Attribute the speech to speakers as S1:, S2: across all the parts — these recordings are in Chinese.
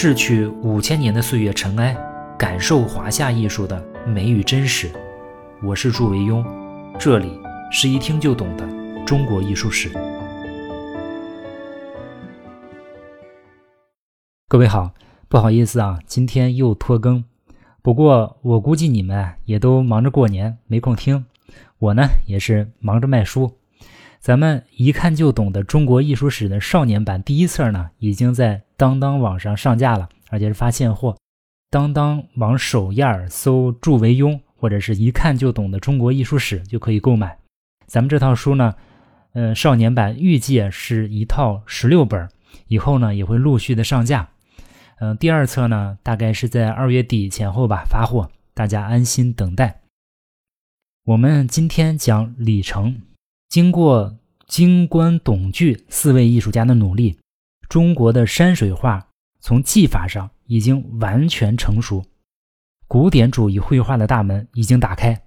S1: 逝去五千年的岁月尘埃，感受华夏艺术的美与真实。我是祝维庸，这里是一听就懂的中国艺术史。各位好，不好意思啊，今天又拖更。不过我估计你们也都忙着过年，没空听。我呢也是忙着卖书。咱们一看就懂的中国艺术史的少年版第一册呢，已经在当当网上上架了，而且是发现货。当当网首页搜“祝维庸”或者是一看就懂的中国艺术史就可以购买。咱们这套书呢，嗯，少年版预计是一套十六本，以后呢也会陆续的上架。嗯，第二册呢大概是在二月底前后吧发货，大家安心等待。我们今天讲李成。经过金观董巨四位艺术家的努力，中国的山水画从技法上已经完全成熟，古典主义绘画的大门已经打开。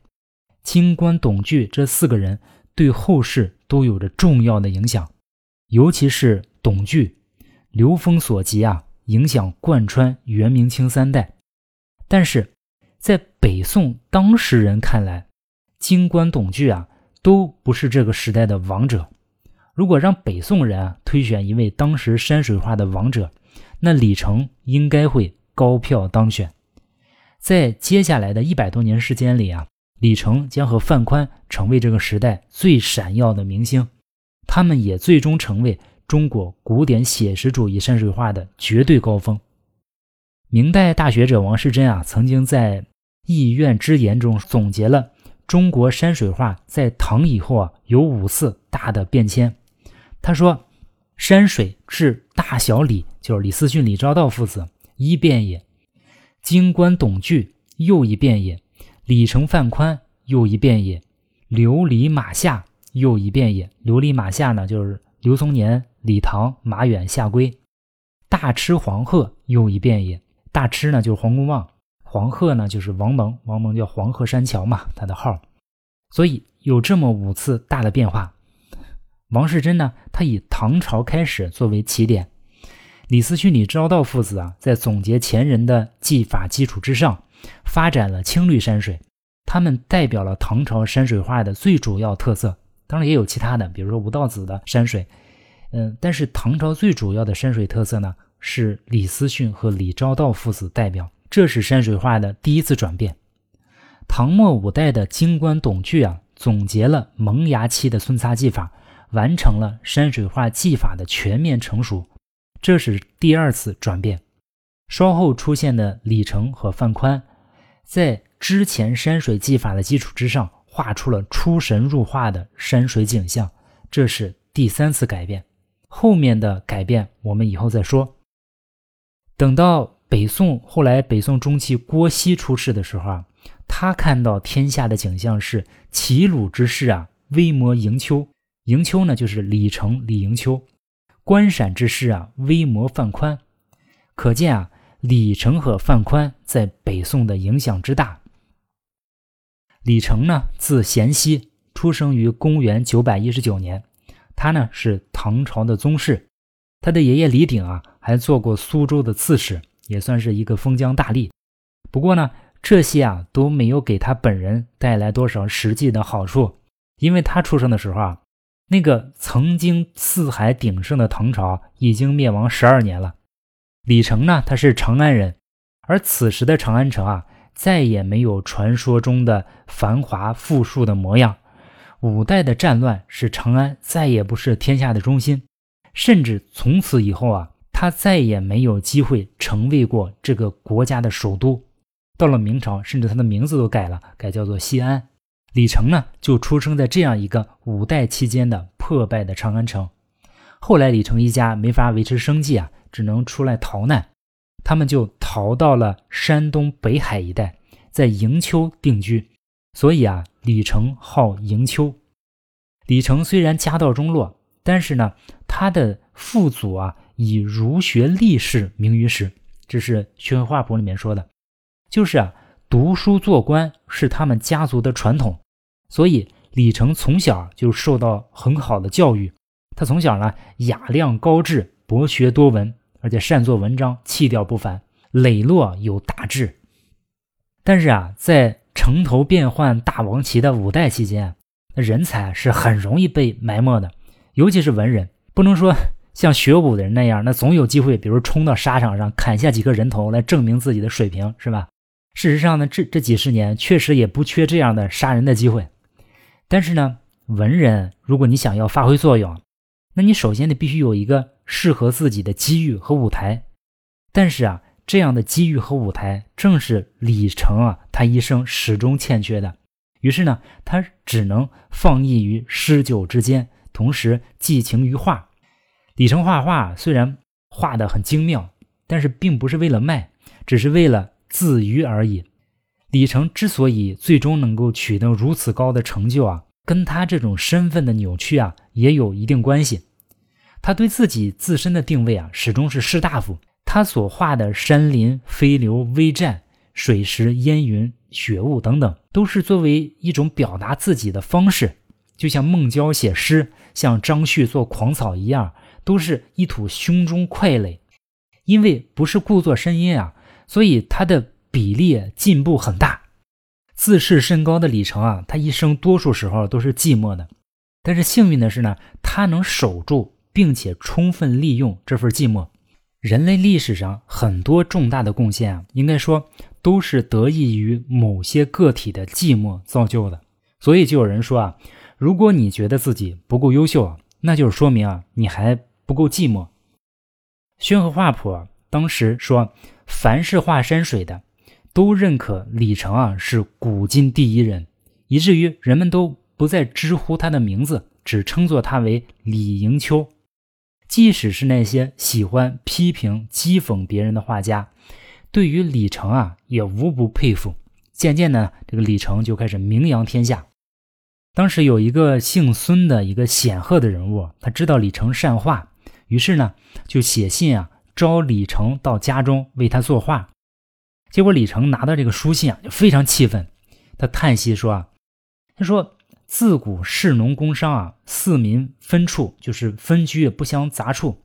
S1: 金观董巨这四个人对后世都有着重要的影响，尤其是董巨，流风所及啊，影响贯穿元明清三代。但是在北宋当时人看来，金观董巨啊。都不是这个时代的王者。如果让北宋人啊推选一位当时山水画的王者，那李成应该会高票当选。在接下来的一百多年时间里啊，李成将和范宽成为这个时代最闪耀的明星，他们也最终成为中国古典写实主义山水画的绝对高峰。明代大学者王世贞啊，曾经在《艺苑之言》中总结了。中国山水画在唐以后啊，有五次大的变迁。他说：“山水至大小李，就是李思训、李昭道父子一变也；京官董巨又一变也；李成、范宽又一变也；琉璃马夏又一变也。琉璃马夏呢，就是刘松年、李唐、马远、夏圭。大痴黄鹤又一变也。大痴呢，就是黄公望。”黄鹤呢，就是王蒙，王蒙叫黄鹤山桥嘛，他的号。所以有这么五次大的变化。王世贞呢，他以唐朝开始作为起点，李思训、李昭道父子啊，在总结前人的技法基础之上，发展了青绿山水。他们代表了唐朝山水画的最主要特色。当然也有其他的，比如说吴道子的山水，嗯，但是唐朝最主要的山水特色呢，是李思训和李昭道父子代表。这是山水画的第一次转变。唐末五代的金观董巨啊，总结了萌芽期的孙擦技法，完成了山水画技法的全面成熟。这是第二次转变。稍后出现的李成和范宽，在之前山水技法的基础之上，画出了出神入化的山水景象。这是第三次改变。后面的改变我们以后再说。等到。北宋后来，北宋中期郭熙出世的时候啊，他看到天下的景象是齐鲁之势啊，威摩迎秋。迎秋呢，就是李成、李迎秋。关陕之势啊，威摩范宽。可见啊，李成和范宽在北宋的影响之大。李成呢，字贤熙，出生于公元九百一十九年。他呢是唐朝的宗室，他的爷爷李鼎啊，还做过苏州的刺史。也算是一个封疆大吏，不过呢，这些啊都没有给他本人带来多少实际的好处，因为他出生的时候啊，那个曾经四海鼎盛的唐朝已经灭亡十二年了。李成呢，他是长安人，而此时的长安城啊，再也没有传说中的繁华富庶的模样。五代的战乱使长安再也不是天下的中心，甚至从此以后啊。他再也没有机会成为过这个国家的首都。到了明朝，甚至他的名字都改了，改叫做西安。李成呢，就出生在这样一个五代期间的破败的长安城。后来，李成一家没法维持生计啊，只能出来逃难。他们就逃到了山东北海一带，在营丘定居。所以啊，李成号营丘。李成虽然家道中落，但是呢，他的父祖啊。以儒学立士名于世，这是《宣化谱》里面说的，就是啊，读书做官是他们家族的传统，所以李成从小就受到很好的教育。他从小呢雅量高志，博学多闻，而且善作文章，气调不凡，磊落有大志。但是啊，在城头变换大王旗的五代期间，那人才是很容易被埋没的，尤其是文人，不能说像学武的人那样，那总有机会，比如冲到沙场上砍下几个人头来证明自己的水平，是吧？事实上呢，这这几十年确实也不缺这样的杀人的机会。但是呢，文人如果你想要发挥作用，那你首先得必须有一个适合自己的机遇和舞台。但是啊。这样的机遇和舞台，正是李成啊，他一生始终欠缺的。于是呢，他只能放逸于诗酒之间，同时寄情于画。李成画画虽然画得很精妙，但是并不是为了卖，只是为了自娱而已。李成之所以最终能够取得如此高的成就啊，跟他这种身份的扭曲啊，也有一定关系。他对自己自身的定位啊，始终是士大夫。他所画的山林、飞流、微战、水石、烟云、雪雾等等，都是作为一种表达自己的方式，就像孟郊写诗，像张旭做狂草一样，都是一吐胸中快垒。因为不是故作声音啊，所以他的比例进步很大。自视甚高的李成啊，他一生多数时候都是寂寞的，但是幸运的是呢，他能守住并且充分利用这份寂寞。人类历史上很多重大的贡献啊，应该说都是得益于某些个体的寂寞造就的。所以就有人说啊，如果你觉得自己不够优秀啊，那就是说明啊你还不够寂寞。宣和画谱当时说，凡是画山水的，都认可李成啊是古今第一人，以至于人们都不再直呼他的名字，只称作他为李迎秋。即使是那些喜欢批评讥讽别人的画家，对于李成啊也无不佩服。渐渐呢，这个李成就开始名扬天下。当时有一个姓孙的一个显赫的人物，他知道李成善画，于是呢就写信啊招李成到家中为他作画。结果李成拿到这个书信啊就非常气愤，他叹息说啊，他说。自古士农工商啊，四民分处，就是分居不相杂处。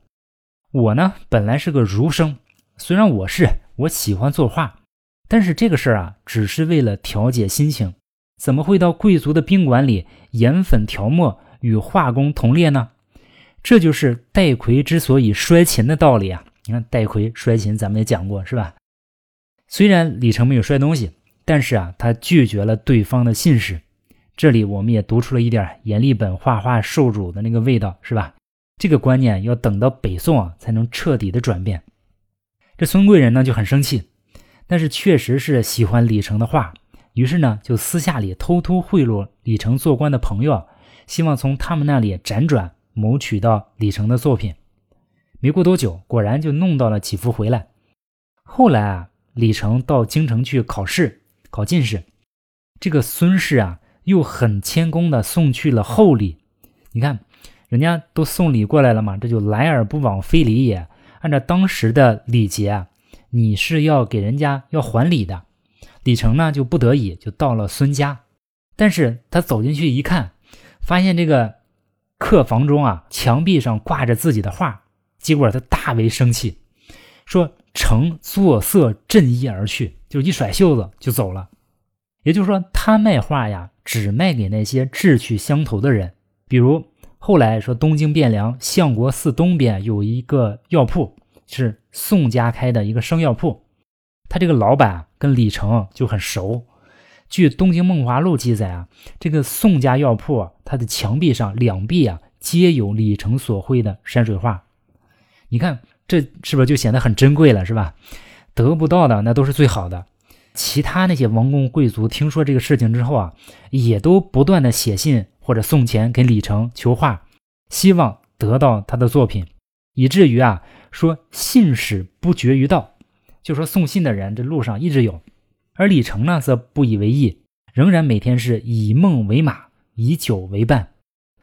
S1: 我呢，本来是个儒生，虽然我是我喜欢作画，但是这个事儿啊，只是为了调节心情，怎么会到贵族的宾馆里研粉调墨，与画工同列呢？这就是戴逵之所以摔琴的道理啊！你看戴逵摔琴，咱们也讲过，是吧？虽然李成没有摔东西，但是啊，他拒绝了对方的信使。这里我们也读出了一点阎立本画画受辱的那个味道，是吧？这个观念要等到北宋啊才能彻底的转变。这孙贵人呢就很生气，但是确实是喜欢李成的画，于是呢就私下里偷偷贿赂李成做官的朋友，希望从他们那里辗转谋取到李成的作品。没过多久，果然就弄到了几幅回来。后来啊，李成到京城去考试，考进士，这个孙氏啊。又很谦恭的送去了厚礼，你看，人家都送礼过来了嘛，这就来而不往非礼也。按照当时的礼节啊，你是要给人家要还礼的。李成呢就不得已就到了孙家，但是他走进去一看，发现这个客房中啊墙壁上挂着自己的画，结果他大为生气，说成作色振衣而去，就一甩袖子就走了。也就是说，他卖画呀。只卖给那些志趣相投的人，比如后来说东京汴梁相国寺东边有一个药铺，是宋家开的一个生药铺，他这个老板跟李成就很熟。据《东京梦华录》记载啊，这个宋家药铺它的墙壁上两壁啊皆有李成所绘的山水画，你看这是不是就显得很珍贵了，是吧？得不到的那都是最好的。其他那些王公贵族听说这个事情之后啊，也都不断的写信或者送钱给李成求画，希望得到他的作品，以至于啊说信使不绝于道，就说送信的人这路上一直有，而李成呢则不以为意，仍然每天是以梦为马，以酒为伴，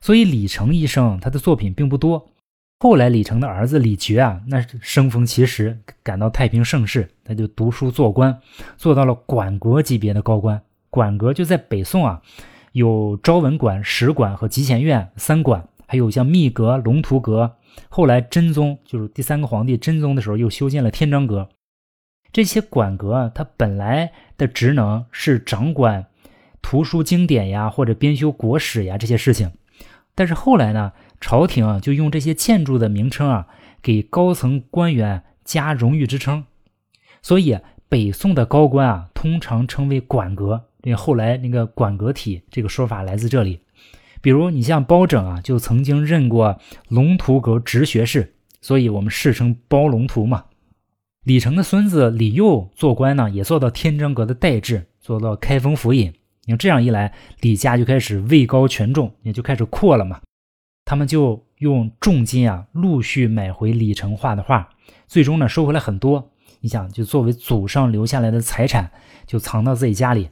S1: 所以李成一生他的作品并不多。后来，李成的儿子李傕啊，那是生逢其时，感到太平盛世，他就读书做官，做到了馆阁级别的高官。馆阁就在北宋啊，有昭文馆、史馆和集贤院三馆，还有像密阁、龙图阁。后来真宗就是第三个皇帝真宗的时候，又修建了天章阁。这些馆阁啊，它本来的职能是掌管图书经典呀，或者编修国史呀这些事情。但是后来呢，朝廷啊就用这些建筑的名称啊，给高层官员加荣誉之称。所以北宋的高官啊，通常称为馆阁。这后来那个馆阁体这个说法来自这里。比如你像包拯啊，就曾经任过龙图阁直学士，所以我们世称包龙图嘛。李成的孙子李佑做官呢，也做到天章阁的代制，做到开封府尹。你这样一来，李家就开始位高权重，也就开始阔了嘛。他们就用重金啊，陆续买回李成画的画，最终呢收回来很多。你想，就作为祖上留下来的财产，就藏到自己家里。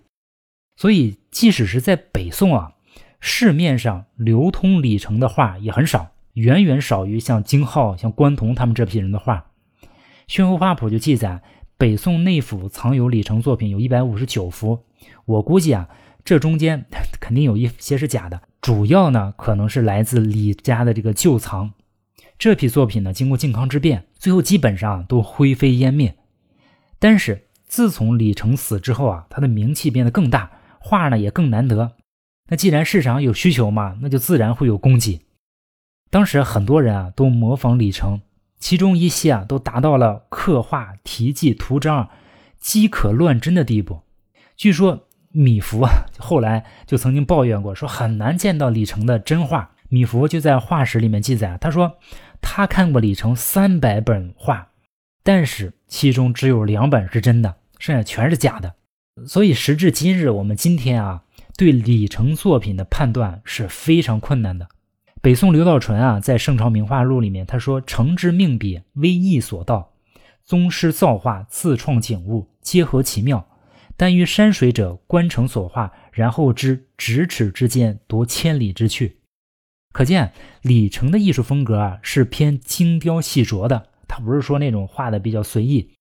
S1: 所以，即使是在北宋啊。市面上流通李成的画也很少，远远少于像京浩、像关同他们这批人的画。《宣和画谱》就记载，北宋内府藏有李成作品有一百五十九幅。我估计啊，这中间肯定有一些是假的，主要呢可能是来自李家的这个旧藏。这批作品呢，经过靖康之变，最后基本上都灰飞烟灭。但是自从李成死之后啊，他的名气变得更大，画呢也更难得。那既然市场有需求嘛，那就自然会有供给。当时很多人啊都模仿李成，其中一些啊都达到了刻画、题记、图章饥渴乱真的地步。据说米芾 后来就曾经抱怨过，说很难见到李成的真画。米芾就在画史里面记载，他说他看过李成三百本画，但是其中只有两本是真的，剩下全是假的。所以时至今日，我们今天啊。对李成作品的判断是非常困难的。北宋刘道纯啊，在《圣朝名画录》里面他说：“成之命笔，微意所到，宗师造化，自创景物，皆合其妙。但于山水者，观城所画，然后知咫尺之间，夺千里之去。”可见李成的艺术风格啊，是偏精雕细琢的。他不是说那种画的比较随意，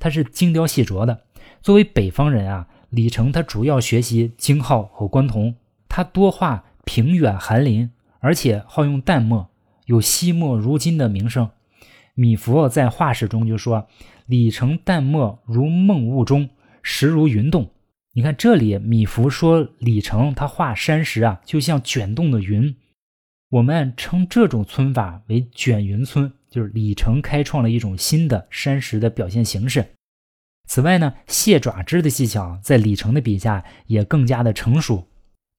S1: 他是精雕细琢的。作为北方人啊。李成他主要学习京浩和关同，他多画平远寒林，而且好用淡墨，有惜墨如金的名声。米芾在画史中就说：“李成淡墨如梦雾中，石如云动。”你看这里，米芾说李成他画山石啊，就像卷动的云。我们称这种皴法为卷云皴，就是李成开创了一种新的山石的表现形式。此外呢，蟹爪枝的技巧在李成的笔下也更加的成熟。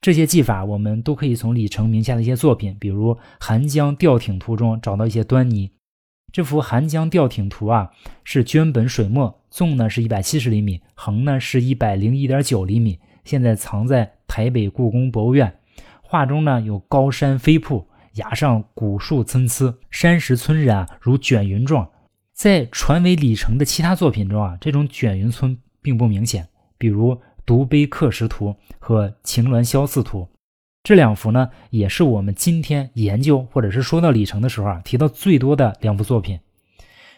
S1: 这些技法我们都可以从李成名下的一些作品，比如《寒江吊艇图》中找到一些端倪。这幅《寒江吊艇图》啊，是绢本水墨，纵呢是一百七十厘米，横呢是一百零一点九厘米。现在藏在台北故宫博物院。画中呢有高山飞瀑，崖上古树参差，山石皴染如卷云状。在传为李成的其他作品中啊，这种卷云皴并不明显。比如《独碑刻石图》和《晴鸾消寺图》这两幅呢，也是我们今天研究或者是说到李成的时候啊，提到最多的两幅作品。《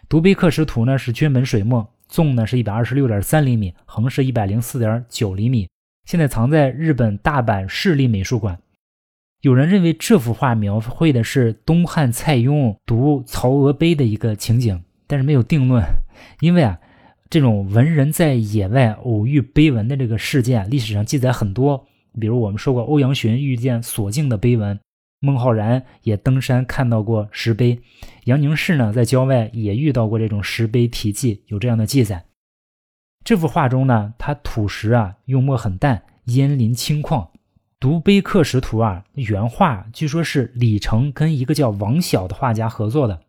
S1: 独碑刻石图》呢是绢本水墨，纵呢是一百二十六点三厘米，横是一百零四点九厘米，现在藏在日本大阪市立美术馆。有人认为这幅画描绘的是东汉蔡邕读曹娥碑的一个情景。但是没有定论，因为啊，这种文人在野外偶遇碑文的这个事件，历史上记载很多。比如我们说过，欧阳询遇见所敬的碑文，孟浩然也登山看到过石碑，杨凝式呢在郊外也遇到过这种石碑题记，有这样的记载。这幅画中呢，它土石啊用墨很淡，烟林清旷。独碑刻石图啊，原画据说是李成跟一个叫王晓的画家合作的。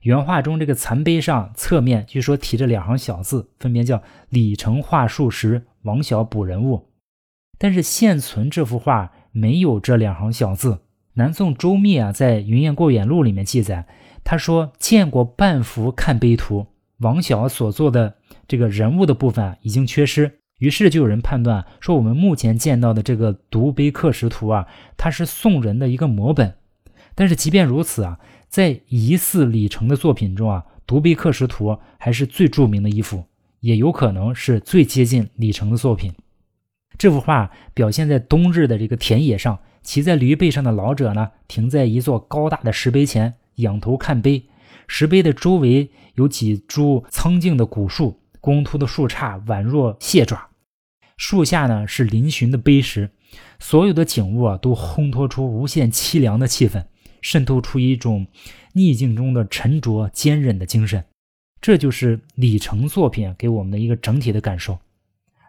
S1: 原画中这个残碑上侧面据说提着两行小字，分别叫“李成画树石，王小补人物”。但是现存这幅画没有这两行小字。南宋周密啊在《云雁过远录》里面记载，他说见过半幅看碑图，王晓所做的这个人物的部分已经缺失。于是就有人判断说，我们目前见到的这个独碑刻石图啊，它是宋人的一个摹本。但是即便如此啊。在疑似李成的作品中啊，《独碑刻石图》还是最著名的一幅，也有可能是最接近李成的作品。这幅画表现在冬日的这个田野上，骑在驴背上的老者呢，停在一座高大的石碑前，仰头看碑。石碑的周围有几株苍劲的古树，光秃的树杈宛若蟹爪。树下呢是嶙峋的碑石，所有的景物啊都烘托出无限凄凉的气氛，渗透出一种逆境中的沉着坚韧的精神。这就是李成作品给我们的一个整体的感受。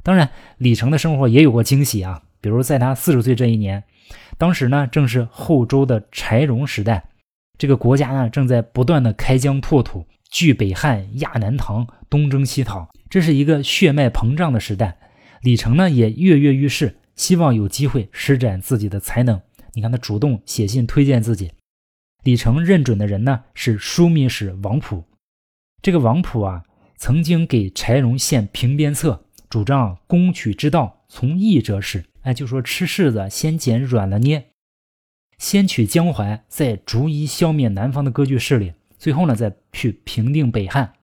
S1: 当然，李成的生活也有过惊喜啊，比如在他四十岁这一年，当时呢正是后周的柴荣时代，这个国家呢正在不断的开疆拓土，据北汉，压南唐，东征西讨，这是一个血脉膨胀的时代。李成呢也跃跃欲试，希望有机会施展自己的才能。你看他主动写信推荐自己。李成认准的人呢是枢密使王普。这个王普啊，曾经给柴荣献平边策，主张攻取之道从易者始。哎，就说吃柿子先捡软的捏，先取江淮，再逐一消灭南方的割据势力，最后呢再去平定北汉。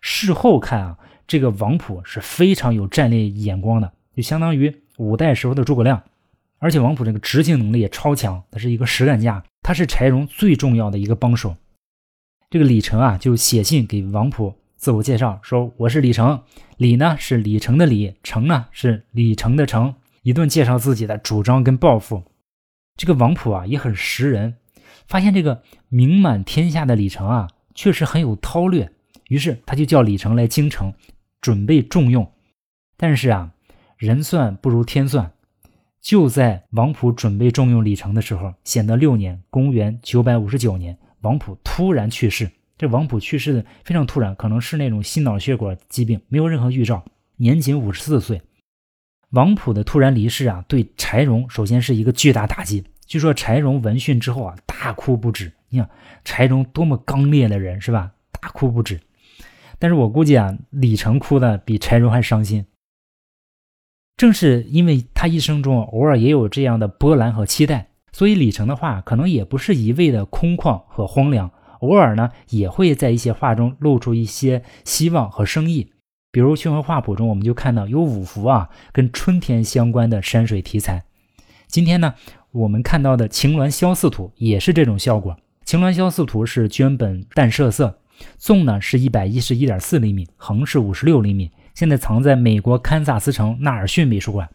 S1: 事后看啊，这个王普是非常有战略眼光的，就相当于五代时候的诸葛亮。而且王普这个执行能力也超强，他是一个实干家，他是柴荣最重要的一个帮手。这个李成啊，就写信给王普自我介绍，说我是李成，李呢是李成的李，成呢是李成的成，一顿介绍自己的主张跟抱负。这个王溥啊也很识人，发现这个名满天下的李成啊确实很有韬略，于是他就叫李成来京城，准备重用。但是啊，人算不如天算，就在王溥准备重用李成的时候，显德六年（公元959年）。王溥突然去世，这王普去世的非常突然，可能是那种心脑血管疾病，没有任何预兆，年仅五十四岁。王普的突然离世啊，对柴荣首先是一个巨大打击。据说柴荣闻讯之后啊，大哭不止。你想柴荣多么刚烈的人是吧？大哭不止。但是我估计啊，李成哭的比柴荣还伤心。正是因为他一生中偶尔也有这样的波澜和期待。所以李成的话可能也不是一味的空旷和荒凉，偶尔呢也会在一些画中露出一些希望和生意。比如《宣和画谱》中，我们就看到有五幅啊跟春天相关的山水题材。今天呢，我们看到的《晴峦萧瑟图》也是这种效果。《晴峦萧瑟图》是绢本淡设色，纵呢是一百一十一点四厘米，横是五十六厘米，现在藏在美国堪萨斯城纳尔逊美术馆。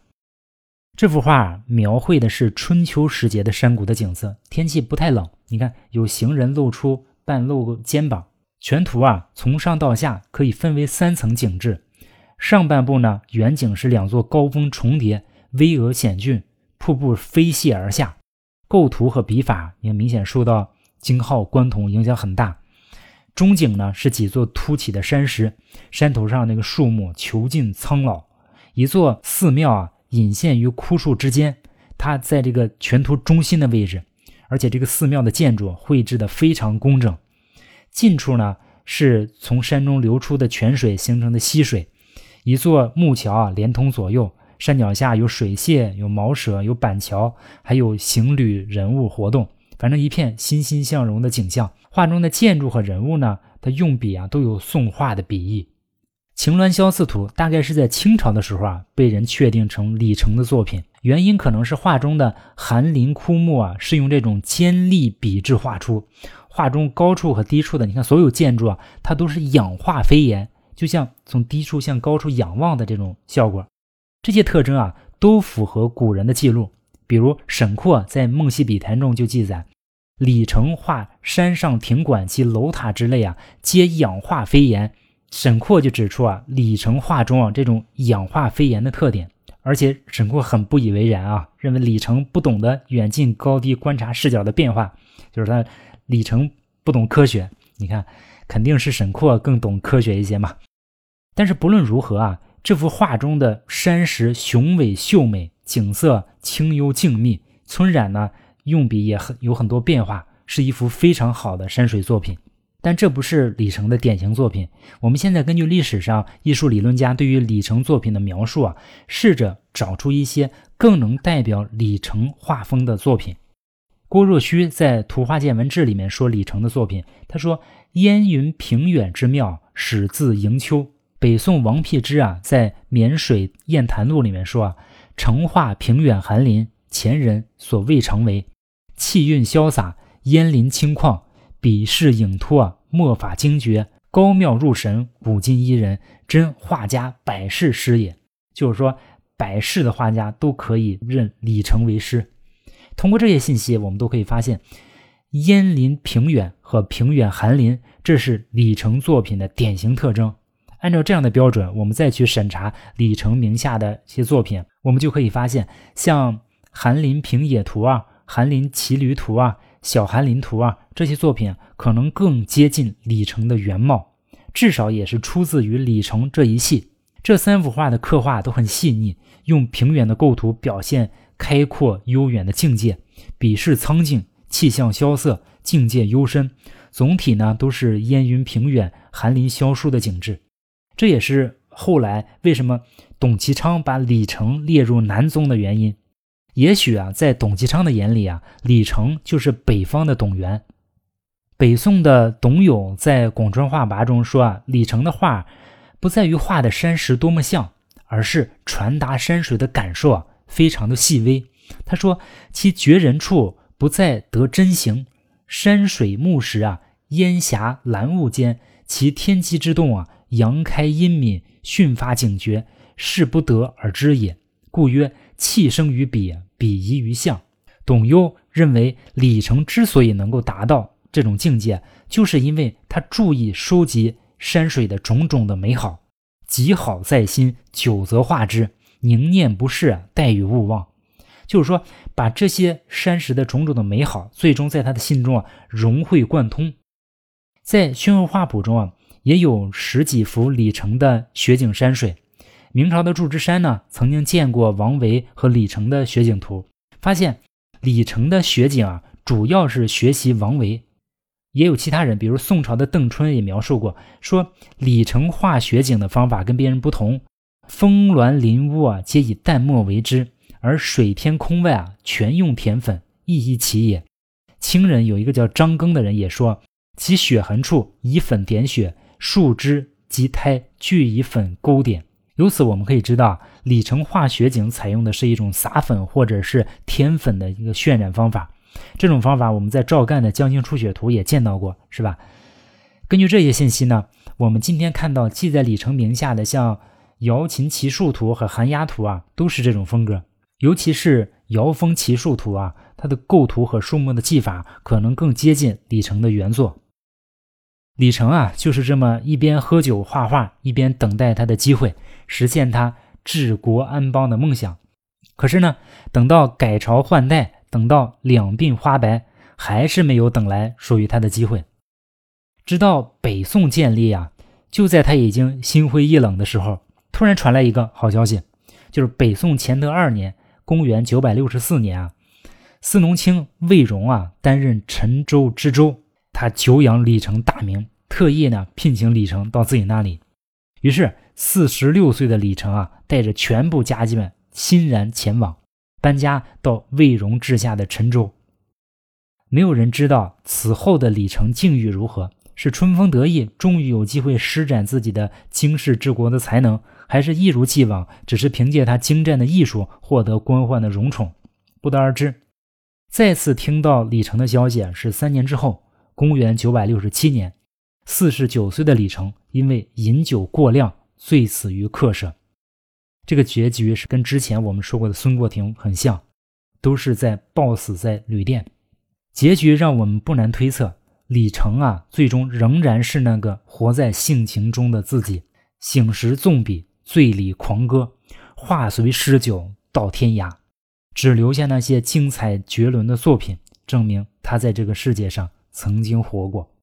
S1: 这幅画描绘的是春秋时节的山谷的景色，天气不太冷。你看，有行人露出半露肩膀。全图啊，从上到下可以分为三层景致。上半部呢，远景是两座高峰重叠，巍峨险峻，瀑布飞泻而下。构图和笔法也明显受到京浩、关同影响很大。中景呢，是几座凸起的山石，山头上那个树木遒劲苍老。一座寺庙啊。隐现于枯树之间，它在这个全图中心的位置，而且这个寺庙的建筑绘制的非常工整。近处呢是从山中流出的泉水形成的溪水，一座木桥啊连通左右，山脚下有水榭、有茅舍、有板桥，还有行旅人物活动，反正一片欣欣向荣的景象。画中的建筑和人物呢，它用笔啊都有宋画的笔意。《晴鸾萧四图》大概是在清朝的时候啊，被人确定成李成的作品。原因可能是画中的寒林枯木啊，是用这种尖利笔致画出。画中高处和低处的，你看所有建筑啊，它都是仰画飞檐，就像从低处向高处仰望的这种效果。这些特征啊，都符合古人的记录。比如沈括在《梦溪笔谈》中就记载，李成画山上亭馆及楼塔之类啊，皆仰画飞檐。沈括就指出啊，李成画中啊这种仰画飞檐的特点，而且沈括很不以为然啊，认为李成不懂得远近高低观察视角的变化，就是他李成不懂科学。你看，肯定是沈括更懂科学一些嘛。但是不论如何啊，这幅画中的山石雄伟秀美，景色清幽静谧，村染呢用笔也很有很多变化，是一幅非常好的山水作品。但这不是李成的典型作品。我们现在根据历史上艺术理论家对于李成作品的描述啊，试着找出一些更能代表李成画风的作品。郭若虚在《图画见闻志》里面说李成的作品，他说：“烟云平远之妙，始自迎秋。”北宋王辟之啊在《沔水砚谈录》里面说啊：“成画平远寒林，前人所未成为。气韵潇洒，烟林清旷，笔势影脱，墨法精绝，高妙入神，古今伊人，真画家百世师也。就是说，百世的画家都可以认李成为师。通过这些信息，我们都可以发现，烟林平远和平远寒林，这是李成作品的典型特征。按照这样的标准，我们再去审查李成名下的一些作品，我们就可以发现，像《寒林平野图》啊，《寒林骑驴图》啊，《小寒林图》啊，这些作品可能更接近李成的原貌，至少也是出自于李成这一系。这三幅画的刻画都很细腻，用平原的构图表现开阔悠远的境界，笔势苍劲，气象萧瑟，境界幽深。总体呢都是烟云平远、寒林萧疏的景致。这也是后来为什么董其昌把李成列入南宗的原因。也许啊，在董其昌的眼里啊，李成就是北方的董源。北宋的董永在《广川画跋》中说啊，李成的画不在于画的山石多么像，而是传达山水的感受啊，非常的细微。他说其绝人处不在得真形，山水木石啊，烟霞蓝雾间，其天机之动啊。阳开阴敏，迅发警觉，是不得而知也。故曰：气生于笔，鄙夷于象。董攸认为，李成之所以能够达到这种境界，就是因为他注意收集山水的种种的美好，极好在心，久则化之，凝念不逝，待与勿忘。就是说，把这些山石的种种的美好，最终在他的心中啊融会贯通。在《宣和画谱》中啊。也有十几幅李成的雪景山水。明朝的祝枝山呢，曾经见过王维和李成的雪景图，发现李成的雪景啊，主要是学习王维。也有其他人，比如宋朝的邓春也描述过，说李成画雪景的方法跟别人不同，峰峦林屋啊，皆以淡墨为之，而水天空外啊，全用甜粉，意亦其也。清人有一个叫张庚的人也说，其雪痕处以粉点雪。树枝及胎俱以粉勾点，由此我们可以知道，李成画雪景采用的是一种撒粉或者是填粉的一个渲染方法。这种方法我们在赵干的《江青初雪图》也见到过，是吧？根据这些信息呢，我们今天看到记在李成名下的像《瑶琴奇树图》和《寒鸦图》啊，都是这种风格。尤其是《瑶风奇树图》啊，它的构图和树木的技法可能更接近李成的原作。李成啊，就是这么一边喝酒画画，一边等待他的机会，实现他治国安邦的梦想。可是呢，等到改朝换代，等到两鬓花白，还是没有等来属于他的机会。直到北宋建立啊，就在他已经心灰意冷的时候，突然传来一个好消息，就是北宋乾德二年（公元964年）啊，司农卿魏荣啊担任陈州知州。他久仰李成大名，特意呢聘请李成到自己那里。于是，四十六岁的李成啊，带着全部家眷欣然前往，搬家到魏荣治下的陈州。没有人知道此后的李成境遇如何，是春风得意，终于有机会施展自己的经世治国的才能，还是一如既往，只是凭借他精湛的艺术获得官宦的荣宠，不得而知。再次听到李成的消息是三年之后。公元九百六十七年，四十九岁的李成因为饮酒过量，醉死于客舍。这个结局是跟之前我们说过的孙过庭很像，都是在暴死在旅店。结局让我们不难推测，李成啊，最终仍然是那个活在性情中的自己。醒时纵笔，醉里狂歌，画随诗酒到天涯，只留下那些精彩绝伦的作品，证明他在这个世界上。曾经活过，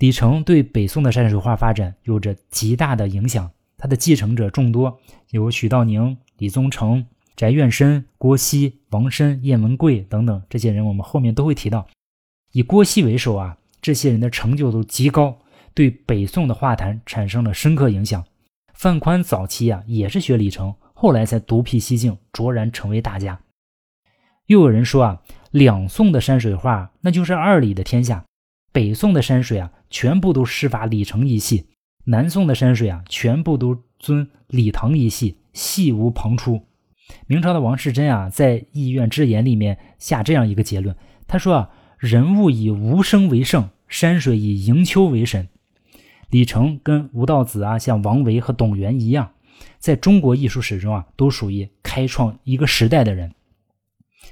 S1: 李成对北宋的山水画发展有着极大的影响。他的继承者众多，有许道宁、李宗成、翟院深、郭熙、王申、晏文贵等等这些人，我们后面都会提到。以郭熙为首啊，这些人的成就都极高，对北宋的画坛产生了深刻影响。范宽早期啊也是学李成，后来才独辟蹊径，卓然成为大家。又有人说啊。两宋的山水画，那就是二李的天下；北宋的山水啊，全部都师法李成一系；南宋的山水啊，全部都尊李唐一系，系无旁出。明朝的王士祯啊，在《意愿之言》里面下这样一个结论，他说啊，人物以无声为圣，山水以迎秋为神。李成跟吴道子啊，像王维和董源一样，在中国艺术史中啊，都属于开创一个时代的人。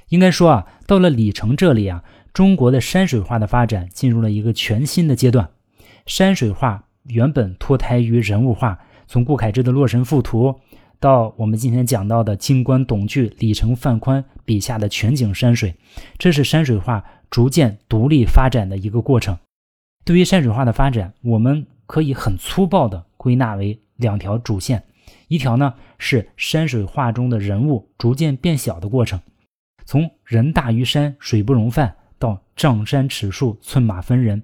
S1: 应该说啊，到了李成这里啊，中国的山水画的发展进入了一个全新的阶段。山水画原本脱胎于人物画，从顾恺之的《洛神赋图》到我们今天讲到的金观董巨、李成、范宽笔下的全景山水，这是山水画逐渐独立发展的一个过程。对于山水画的发展，我们可以很粗暴地归纳为两条主线：一条呢是山水画中的人物逐渐变小的过程。从人大于山，水不容泛，到丈山尺树，寸马分人，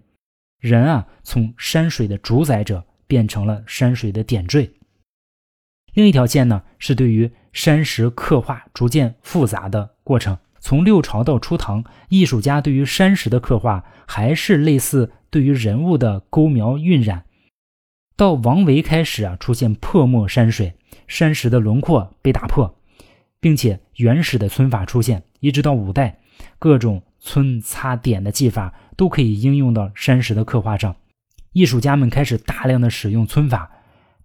S1: 人啊，从山水的主宰者变成了山水的点缀。另一条线呢，是对于山石刻画逐渐复杂的过程。从六朝到初唐，艺术家对于山石的刻画还是类似对于人物的勾描晕染。到王维开始啊，出现破墨山水，山石的轮廓被打破。并且原始的皴法出现，一直到五代，各种皴、擦、点的技法都可以应用到山石的刻画上。艺术家们开始大量的使用皴法，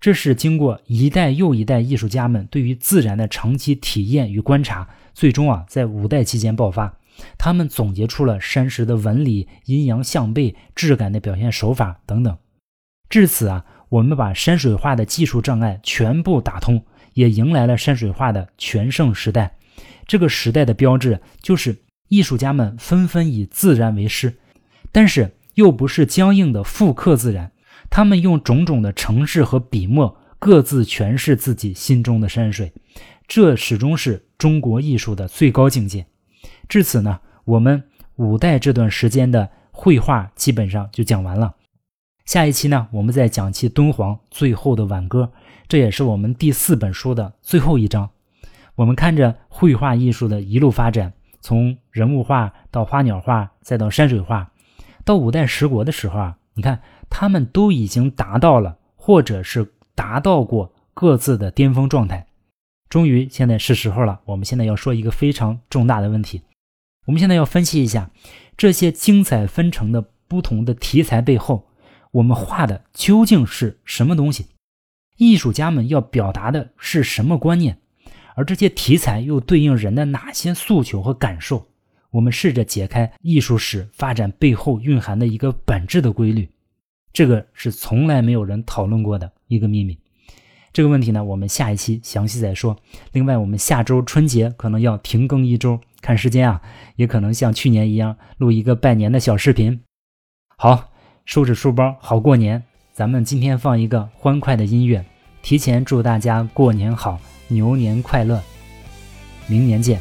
S1: 这是经过一代又一代艺术家们对于自然的长期体验与观察，最终啊在五代期间爆发。他们总结出了山石的纹理、阴阳相背、质感的表现手法等等。至此啊，我们把山水画的技术障碍全部打通。也迎来了山水画的全盛时代。这个时代的标志就是艺术家们纷纷以自然为师，但是又不是僵硬的复刻自然，他们用种种的程式和笔墨各自诠释自己心中的山水。这始终是中国艺术的最高境界。至此呢，我们五代这段时间的绘画基本上就讲完了。下一期呢，我们再讲其敦煌最后的挽歌。这也是我们第四本书的最后一章。我们看着绘画艺术的一路发展，从人物画到花鸟画，再到山水画，到五代十国的时候啊，你看他们都已经达到了，或者是达到过各自的巅峰状态。终于，现在是时候了。我们现在要说一个非常重大的问题。我们现在要分析一下这些精彩纷呈的不同的题材背后，我们画的究竟是什么东西？艺术家们要表达的是什么观念，而这些题材又对应人的哪些诉求和感受？我们试着解开艺术史发展背后蕴含的一个本质的规律，这个是从来没有人讨论过的一个秘密。这个问题呢，我们下一期详细再说。另外，我们下周春节可能要停更一周，看时间啊，也可能像去年一样录一个拜年的小视频。好，收拾书包，好过年。咱们今天放一个欢快的音乐，提前祝大家过年好，牛年快乐，明年见。